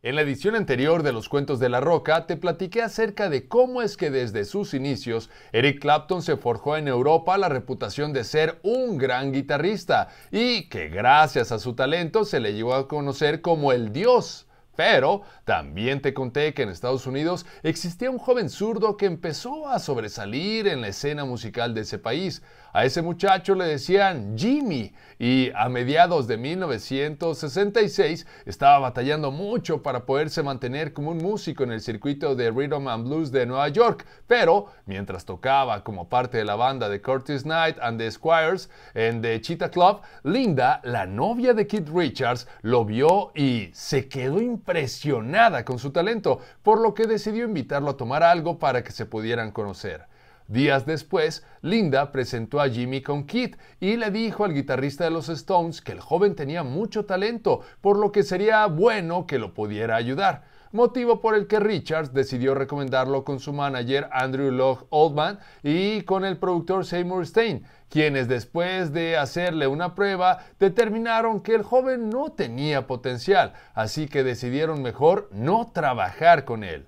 En la edición anterior de Los Cuentos de la Roca te platiqué acerca de cómo es que desde sus inicios Eric Clapton se forjó en Europa la reputación de ser un gran guitarrista y que gracias a su talento se le llegó a conocer como el dios pero también te conté que en Estados Unidos existía un joven zurdo que empezó a sobresalir en la escena musical de ese país. A ese muchacho le decían Jimmy y a mediados de 1966 estaba batallando mucho para poderse mantener como un músico en el circuito de Rhythm and Blues de Nueva York, pero mientras tocaba como parte de la banda de Curtis Knight and the Squires en The Cheetah Club, Linda, la novia de Keith Richards, lo vio y se quedó impresionada con su talento, por lo que decidió invitarlo a tomar algo para que se pudieran conocer. Días después, Linda presentó a Jimmy con Keith y le dijo al guitarrista de los Stones que el joven tenía mucho talento, por lo que sería bueno que lo pudiera ayudar motivo por el que Richards decidió recomendarlo con su manager Andrew Locke Oldman y con el productor Seymour Stein, quienes después de hacerle una prueba determinaron que el joven no tenía potencial, así que decidieron mejor no trabajar con él.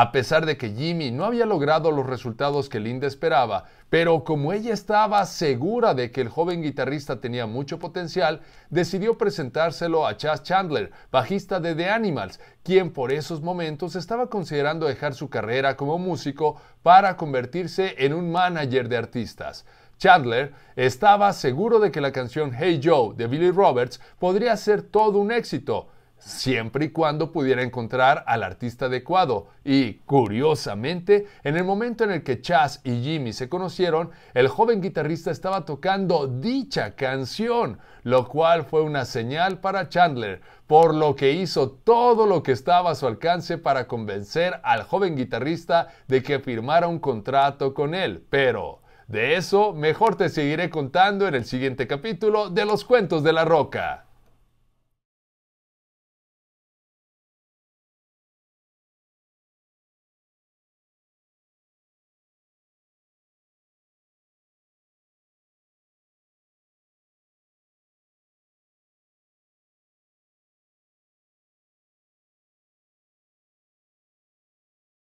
A pesar de que Jimmy no había logrado los resultados que Linda esperaba, pero como ella estaba segura de que el joven guitarrista tenía mucho potencial, decidió presentárselo a Chas Chandler, bajista de The Animals, quien por esos momentos estaba considerando dejar su carrera como músico para convertirse en un manager de artistas. Chandler estaba seguro de que la canción Hey Joe de Billy Roberts podría ser todo un éxito, siempre y cuando pudiera encontrar al artista adecuado. Y, curiosamente, en el momento en el que Chas y Jimmy se conocieron, el joven guitarrista estaba tocando dicha canción, lo cual fue una señal para Chandler, por lo que hizo todo lo que estaba a su alcance para convencer al joven guitarrista de que firmara un contrato con él. Pero, de eso mejor te seguiré contando en el siguiente capítulo de Los Cuentos de la Roca.